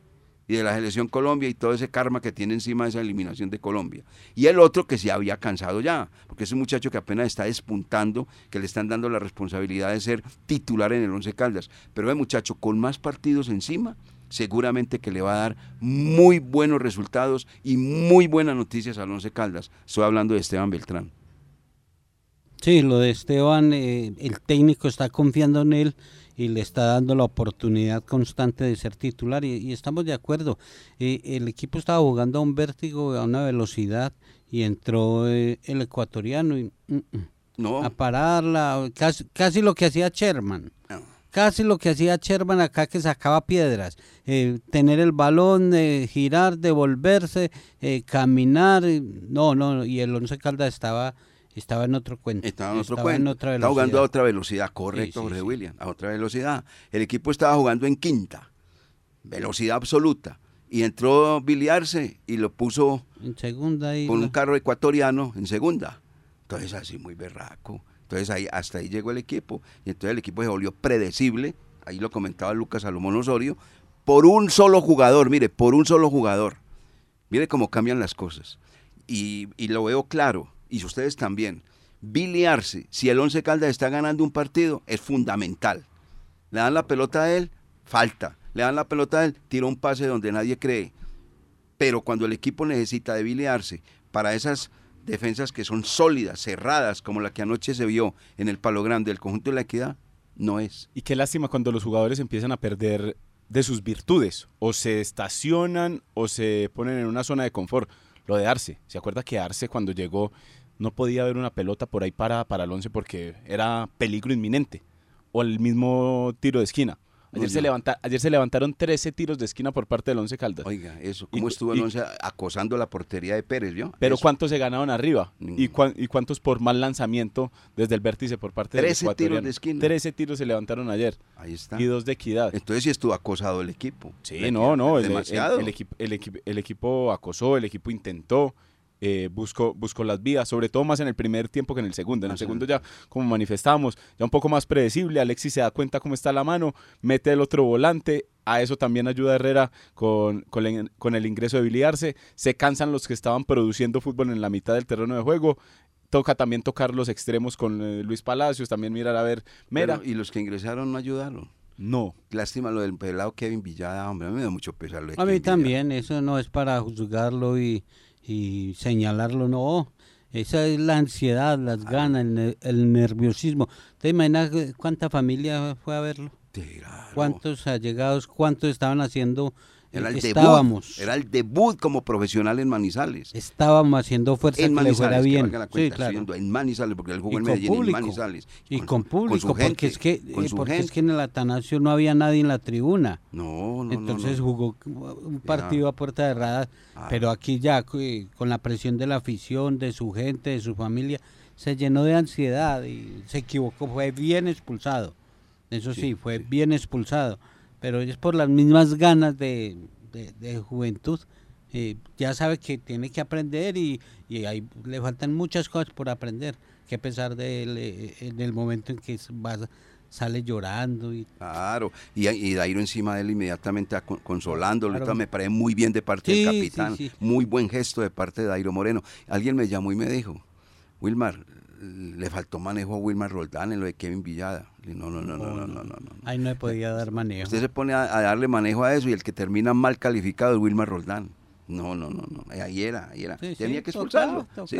y de la selección Colombia y todo ese karma que tiene encima de esa eliminación de Colombia. Y el otro que se había cansado ya, porque es un muchacho que apenas está despuntando, que le están dando la responsabilidad de ser titular en el Once Caldas. Pero el muchacho con más partidos encima, seguramente que le va a dar muy buenos resultados y muy buenas noticias al Once Caldas. Estoy hablando de Esteban Beltrán. Sí, lo de Esteban, eh, el técnico está confiando en él y le está dando la oportunidad constante de ser titular y, y estamos de acuerdo. Eh, el equipo estaba jugando a un vértigo, a una velocidad y entró eh, el ecuatoriano y mm, mm, No, a pararla, casi, casi lo que hacía Sherman. no. Casi lo que hacía Sherman acá que sacaba piedras, eh, tener el balón, eh, girar, devolverse, eh, caminar, no, no, y el Once Caldas estaba, estaba en otro cuento. Estaba en otro estaba cuento. en otra Estaba jugando a otra velocidad, correcto, Sí, sí, Jorge sí. William, a otra velocidad. El equipo estaba jugando en quinta, velocidad absoluta. Y entró Billy Arce y lo puso En segunda y con un carro ecuatoriano en segunda. Entonces así muy berraco. Entonces ahí, hasta ahí llegó el equipo. Y entonces el equipo se volvió predecible. Ahí lo comentaba Lucas Salomón Osorio. Por un solo jugador, mire, por un solo jugador. Mire cómo cambian las cosas. Y, y lo veo claro. Y ustedes también. Billy si el Once Caldas está ganando un partido, es fundamental. Le dan la pelota a él, falta. Le dan la pelota a él, tira un pase donde nadie cree. Pero cuando el equipo necesita debilitarse para esas defensas que son sólidas, cerradas, como la que anoche se vio en el Palo Grande, el conjunto de la equidad, no es. Y qué lástima cuando los jugadores empiezan a perder de sus virtudes, o se estacionan o se ponen en una zona de confort. Lo de Arce, ¿se acuerda que Arce cuando llegó no podía haber una pelota por ahí para, para el 11 porque era peligro inminente? O el mismo tiro de esquina. Ayer, se, levanta, ayer se levantaron 13 tiros de esquina por parte del Once Caldas. Oiga, eso, ¿cómo estuvo el Once acosando la portería de Pérez, vio? Pero ¿cuántos se ganaron arriba? ¿Y, ¿Y, cuántos por mal lanzamiento desde el vértice por parte del 13 tiros de esquina. 13 tiros se levantaron ayer. Ahí está. Y dos de equidad. Entonces sí estuvo acosado el equipo. Sí, no, no. demasiado. el, equipo, el, el equipo acosó, el equipo intentó eh, busco, las vías, sobre todo más en el primer tiempo que en el segundo. En el segundo ya, como manifestábamos, ya un poco más predecible, Alexis se da cuenta cómo está la mano, mete el otro volante, a eso también ayuda Herrera con, con, el ingreso de biliarse, se cansan los que estaban produciendo fútbol en la mitad del terreno de juego, toca también tocar los extremos con eh, Luis Palacios, también mirar a ver Mera. y los que ingresaron no ayudaron. No. Lástima lo del pelado Kevin Villada, hombre, a mí me da mucho pesar. a mí también, eso no es para juzgarlo y y señalarlo, no. Esa es la ansiedad, las ganas, el, nerviosismo. ¿Te imaginas cuánta familia fue a verlo? ¿Cuántos allegados, cuántos estaban haciendo era el estábamos. Debut, era el debut como profesional en Manizales. Estábamos haciendo fuerza en que le fuera bien. sí, claro. En Manizales, porque él jugó en Medellín público, en Manizales. Y con, público, porque, es que, eh, porque es que en el Atanasio no había nadie en la tribuna. No, no, Entonces no, jugó un partido a puerta cerrada, ah. pero aquí ya con la presión de la afición, de su gente, de su familia, se llenó de ansiedad y se equivocó, fue bien expulsado. Eso sí, fue bien expulsado pero es por las mismas ganas de, juventud. Eh, ya sabe que tiene que aprender y, y ahí le faltan muchas cosas por aprender, que a pesar de eh, en el momento en que sale llorando. Y... Claro, y, y Dairo encima de él inmediatamente consolándolo, me parece muy bien de parte del capitán, muy buen gesto de parte de Dairo Moreno. Alguien me llamó y me dijo, Wilmar, le faltó manejo a Wilmar Roldán en lo de Kevin Villada. No, no, no, no, no, no, no. Ahí no podía dar manejo. Usted se pone a, darle manejo a eso y el que termina mal calificado es Wilmar Roldán. No, no, no, no. Ahí era, ahí era. tenía que expulsarlo. sí,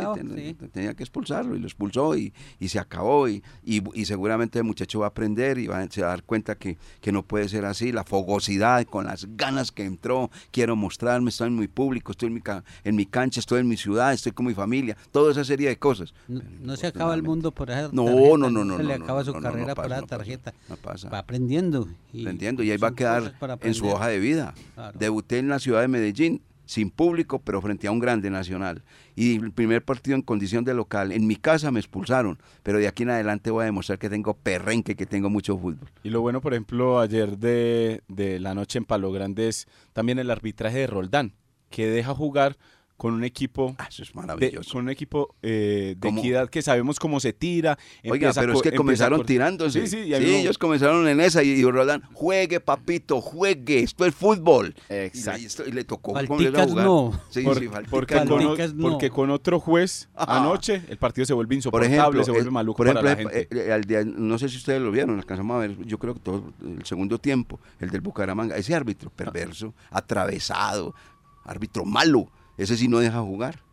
tenía que expulsarlo y lo expulsó y, y se acabó. Y, y, seguramente el muchacho va a aprender y va a, se va a dar cuenta que, que, no puede ser así. La fogosidad, con las ganas que entró. Quiero mostrarme, estoy en mi público, estoy en mi, en mi cancha, estoy en mi ciudad, estoy con mi familia. Toda esa serie de cosas. No, se acaba el mundo por esa no, tarjeta, no, no, no. Se le acaba su carrera por la tarjeta. pasa. Va aprendiendo. Y aprendiendo y ahí va a quedar en su hoja de vida. Debuté en la ciudad de Medellín sin público, pero frente a un grande nacional. Y el primer partido en condición de local, en mi casa me expulsaron, pero de aquí en adelante voy a demostrar que tengo perrenque, que tengo mucho fútbol. Y lo bueno, por ejemplo, ayer de, de la noche en Palo Grande es también el arbitraje de Roldán, que deja jugar con un equipo ah, es maravilloso. De, con un equipo eh, de equidad que sabemos cómo se tira. Oiga, pero es que comenzaron tirándose. Sí, sí, ellos comenzaron en esa y, y Roland, juegue papito, juegue, esto es fútbol. Exacto. Y, le tocó Falticas no. Sí, sí, porque, con, no. porque con otro juez anoche el partido se vuelve insoportable, se vuelve maluco por ejemplo, para la gente. Eh, no sé si ustedes lo vieron, alcanzamos a ver, yo creo que todo el segundo tiempo, el del Bucaramanga, ese árbitro perverso, atravesado, árbitro malo ese sí no deja jugar.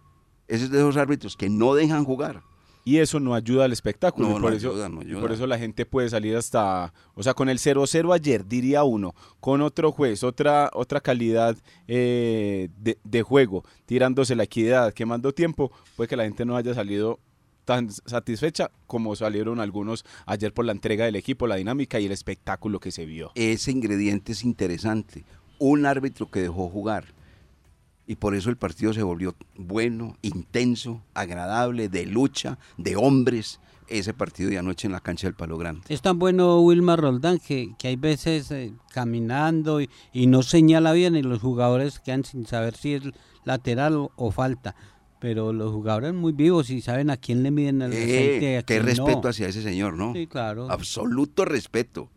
Ese es de esos árbitros que no dejan jugar. Y eso no ayuda al espectáculo. por, eso, por eso la gente puede salir hasta, o sea, con el 0-0 ayer, diría uno, con otro juez, otra, otra calidad eh, de, juego, tirándose la equidad, quemando tiempo, puede que la gente no haya salido tan satisfecha como salieron algunos ayer por la entrega del equipo, la dinámica y el espectáculo que se vio. Ese ingrediente es interesante. Un árbitro que dejó jugar y por eso el partido se volvió bueno, intenso, agradable, de lucha, de hombres, ese partido de anoche en la cancha del Palo Grande. Es tan bueno Wilmar Roldán que, que hay veces eh, caminando y, no señala bien y los jugadores quedan sin saber si es lateral o, falta. Pero los jugadores muy vivos y saben a quién le miden el eh, Qué respeto hacia ese señor, ¿no? Sí, claro. Absoluto respeto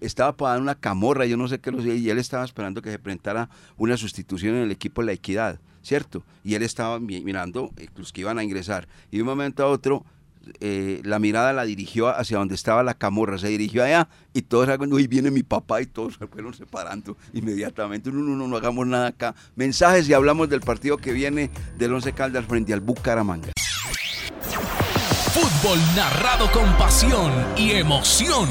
estaba para dar una camorra, yo no sé qué lo sé, y él estaba esperando que se presentara una sustitución en el equipo de la equidad, ¿cierto? Y él estaba mirando los que iban a ingresar. Y de un momento a otro eh, la mirada la dirigió hacia donde estaba la camorra, se dirigió allá y todos uy, viene mi papá y todos se fueron separando inmediatamente. No, no, no, no hagamos nada acá. Mensajes y hablamos del partido que viene del Once Caldas frente al Bucaramanga. Fútbol narrado con pasión y emoción.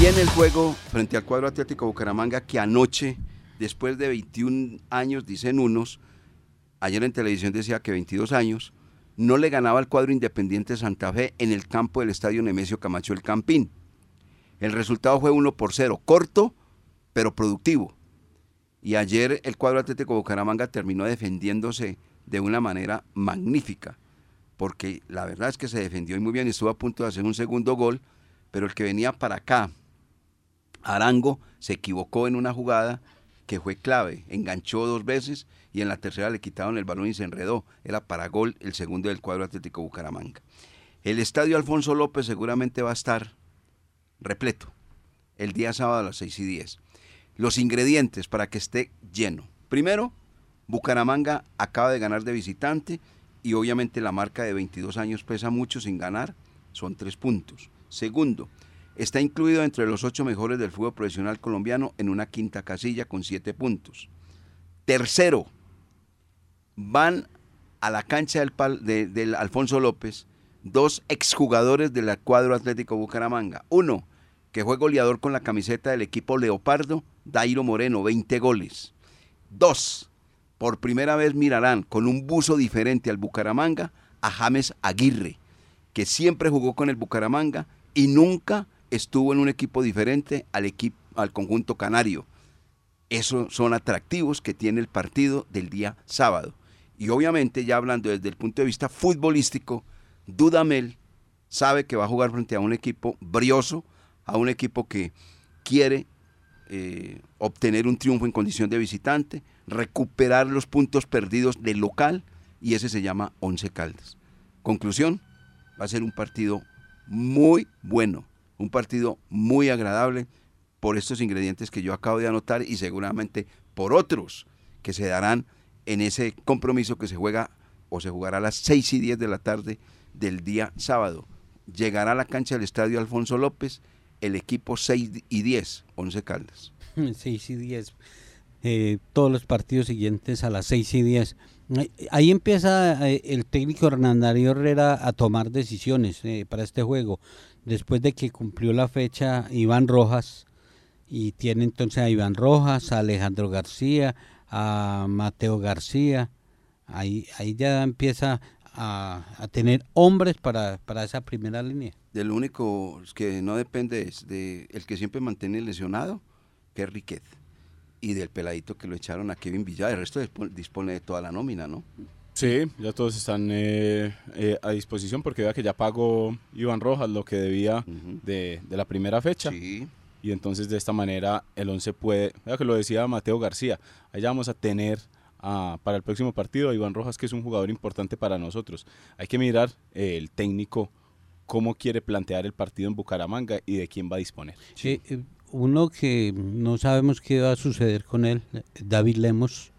Y en el juego frente al cuadro Atlético Bucaramanga que anoche, después de 21 años, dicen unos, ayer en televisión decía que 22 años, no le ganaba al cuadro Independiente Santa Fe en el campo del estadio Nemesio Camacho El Campín. El resultado fue 1 por 0, corto, pero productivo. Y ayer el cuadro Atlético Bucaramanga terminó defendiéndose de una manera magnífica, porque la verdad es que se defendió muy bien estuvo a punto de hacer un segundo gol, pero el que venía para acá, Arango se equivocó en una jugada que fue clave, enganchó dos veces y en la tercera le quitaron el balón y se enredó. Era para gol el segundo del cuadro Atlético Bucaramanga. El estadio Alfonso López seguramente va a estar repleto el día sábado a las 6 y 10. Los ingredientes para que esté lleno. Primero, Bucaramanga acaba de ganar de visitante y obviamente la marca de 22 años pesa mucho sin ganar, son tres puntos. Segundo, Está incluido entre los ocho mejores del fútbol profesional colombiano en una quinta casilla con siete puntos. Tercero, van a la cancha del, Alfonso López dos exjugadores del cuadro Atlético Bucaramanga. Uno, que fue goleador con la camiseta del equipo Leopardo, Dairo Moreno, 20 goles. Dos, por primera vez mirarán con un buzo diferente al Bucaramanga a James Aguirre, que siempre jugó con el Bucaramanga y nunca estuvo en un equipo diferente al, al conjunto canario. Esos son atractivos que tiene el partido del día sábado. Y obviamente, ya hablando desde el punto de vista futbolístico, Dudamel sabe que va a jugar frente a un equipo brioso, a un equipo que quiere eh, obtener un triunfo en condición de visitante, recuperar los puntos perdidos del local, y ese se llama Once Caldas. Conclusión, va a ser un partido muy bueno, un partido muy agradable por estos ingredientes que yo acabo de anotar y seguramente por otros que se darán en ese compromiso que se juega o se jugará a las 6 y 10 de la tarde del día sábado. Llegará a la cancha del estadio Alfonso López el equipo 6 y 10, 11 Caldas. 6 y 10. Eh, todos los partidos siguientes a las 6 y 10. Ahí empieza eh, el técnico Hernandario Herrera a tomar decisiones eh, para este juego. Después de que cumplió la fecha Iván Rojas, y tiene entonces a Iván Rojas, a Alejandro García, a Mateo García, ahí, ahí ya empieza a, tener hombres para, esa primera línea. Del único que no depende es de el que siempre mantiene lesionado, que es Riquet, y del peladito que lo echaron a Kevin Villar, el resto dispone de toda la nómina, ¿no? Sí, ya todos están eh, eh, a disposición porque vea que ya pagó Iván Rojas lo que debía de, la primera fecha. Y entonces de esta manera el 11 puede, vea que lo decía Mateo García, allá vamos a tener para el próximo partido a Iván Rojas que es un jugador importante para nosotros. Hay que mirar eh, el técnico cómo quiere plantear el partido en Bucaramanga y de quién va a disponer. Sí, uno que no sabemos qué va a suceder con él, David Lemos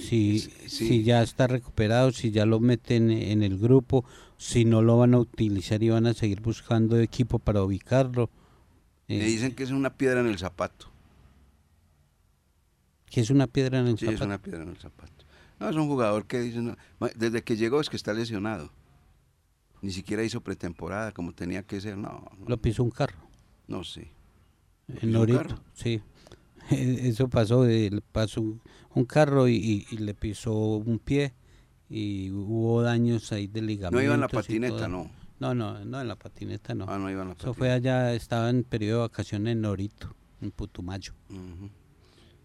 si, si ya está recuperado, si ya lo meten en el grupo, si no lo van a utilizar y van a seguir buscando equipo para ubicarlo. Me eh, dicen que es una piedra en el zapato. ¿Que es una piedra en el zapato? Sí, es una piedra en el zapato. No, es un jugador que dice, desde que llegó es que está lesionado. Ni siquiera hizo pretemporada como tenía que ser, no. ¿Lo pisó un carro? No sé. ¿En Norito? Sí. Eso pasó, pasó un carro y, le pisó un pie y hubo daños ahí de ligamento. No iba en la patineta, no. No, no, no en la patineta no. Ah, no iba en la patineta. Eso fue allá, estaba en periodo de vacaciones en Norito, en Putumayo.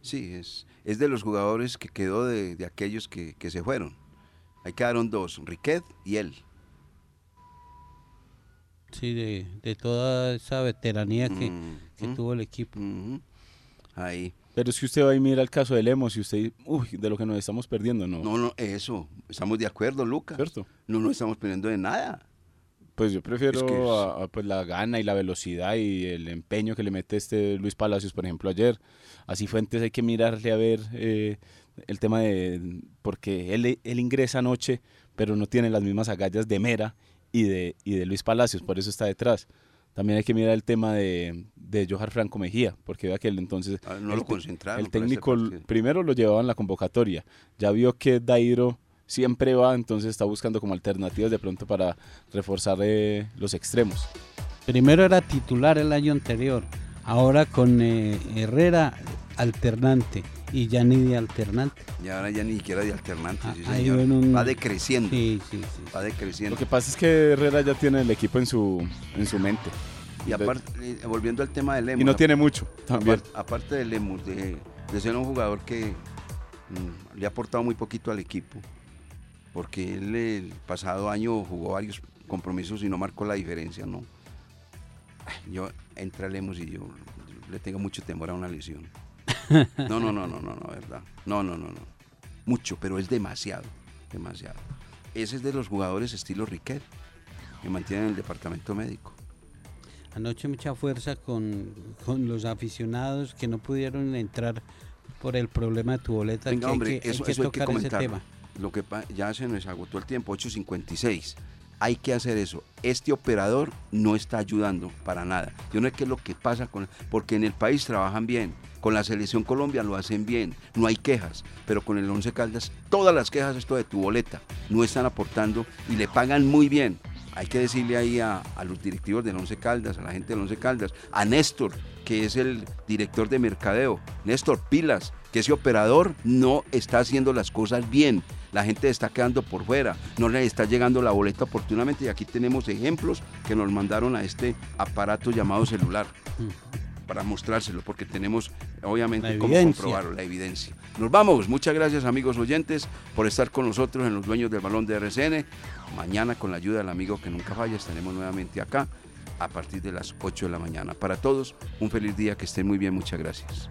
Sí, es, es de los jugadores que quedó de, aquellos que, se fueron. Ahí quedaron dos, Riquet y él. Sí, de, toda esa veteranía que, tuvo el equipo. Ahí. Pero si usted va y mira el caso de Lemos y usted uy, de lo que nos estamos perdiendo, ¿no? No, no, eso. Estamos de acuerdo, Lucas. ¿Cierto? No nos estamos perdiendo de nada. Pues yo prefiero pues la gana y la velocidad y el empeño que le mete este Luis Palacios, por ejemplo, ayer. Así Fuentes hay que mirarle a ver eh, el tema de... Porque él, él ingresa anoche pero no tiene las mismas agallas de Mera y de, y de Luis Palacios, por eso está detrás. También hay que mirar el tema de, de Johar Franco Mejía, porque vea que él entonces... Ah, no el, lo concentraron El este técnico primero lo llevaba en la convocatoria, ya vio que Dairo siempre va, entonces está buscando como alternativas de pronto para reforzar eh, los extremos. Primero era titular el año anterior, ahora con eh, Herrera alternante y ya ni de alternante. Y ahora ya ni siquiera de alternante, sí, ha señor. ido en un- Va decreciendo. Sí, sí, sí. Va Lo decreciendo. que pasa es que Herrera ya tiene el equipo en su, en su mente. Y aparte, eh, volviendo al tema del Lemus. Y no tiene mucho también. Aparte, aparte de Lemus, de, de ser un jugador que mm, le ha aportado muy poquito al equipo, porque él el pasado año jugó varios compromisos y no marcó la diferencia, ¿no? Yo entra Lemus y yo le tengo mucho temor a una lesión. No, no, no, no, no, no, verdad. No, no, no, no. Mucho, pero es demasiado, demasiado. Ese es de los jugadores estilo Riquet, que mantienen el departamento médico. Anoche mucha fuerza con, con los aficionados que no pudieron entrar por el problema de tu boleta. Venga, que hombre, hay que, eso, hay que eso hay que ese tema. Lo que ya se nos agotó el tiempo, 8.56. Hay que hacer eso. Este operador no está ayudando para nada. Yo no sé qué es lo que pasa con... Porque en el país trabajan bien. Con la selección Colombia lo hacen bien. No hay quejas. Pero con el Once Caldas, todas las quejas esto de tu boleta no están aportando y le pagan muy bien. Hay que decirle ahí a, a los directivos del Once Caldas, a la gente del Once Caldas, a Néstor, que es el director de mercadeo. Néstor, pilas, que ese operador no está haciendo las cosas bien. La gente está quedando por fuera, no le está llegando la boleta oportunamente y aquí tenemos ejemplos que nos mandaron a este aparato llamado celular para mostrárselo porque tenemos obviamente cómo comprobarlo, la evidencia. Nos vamos, muchas gracias amigos oyentes por estar con nosotros en los dueños del balón de RCN. Mañana con la ayuda del amigo que nunca falla estaremos nuevamente acá a partir de las 8 de la mañana. Para todos, un feliz día, que estén muy bien, muchas gracias.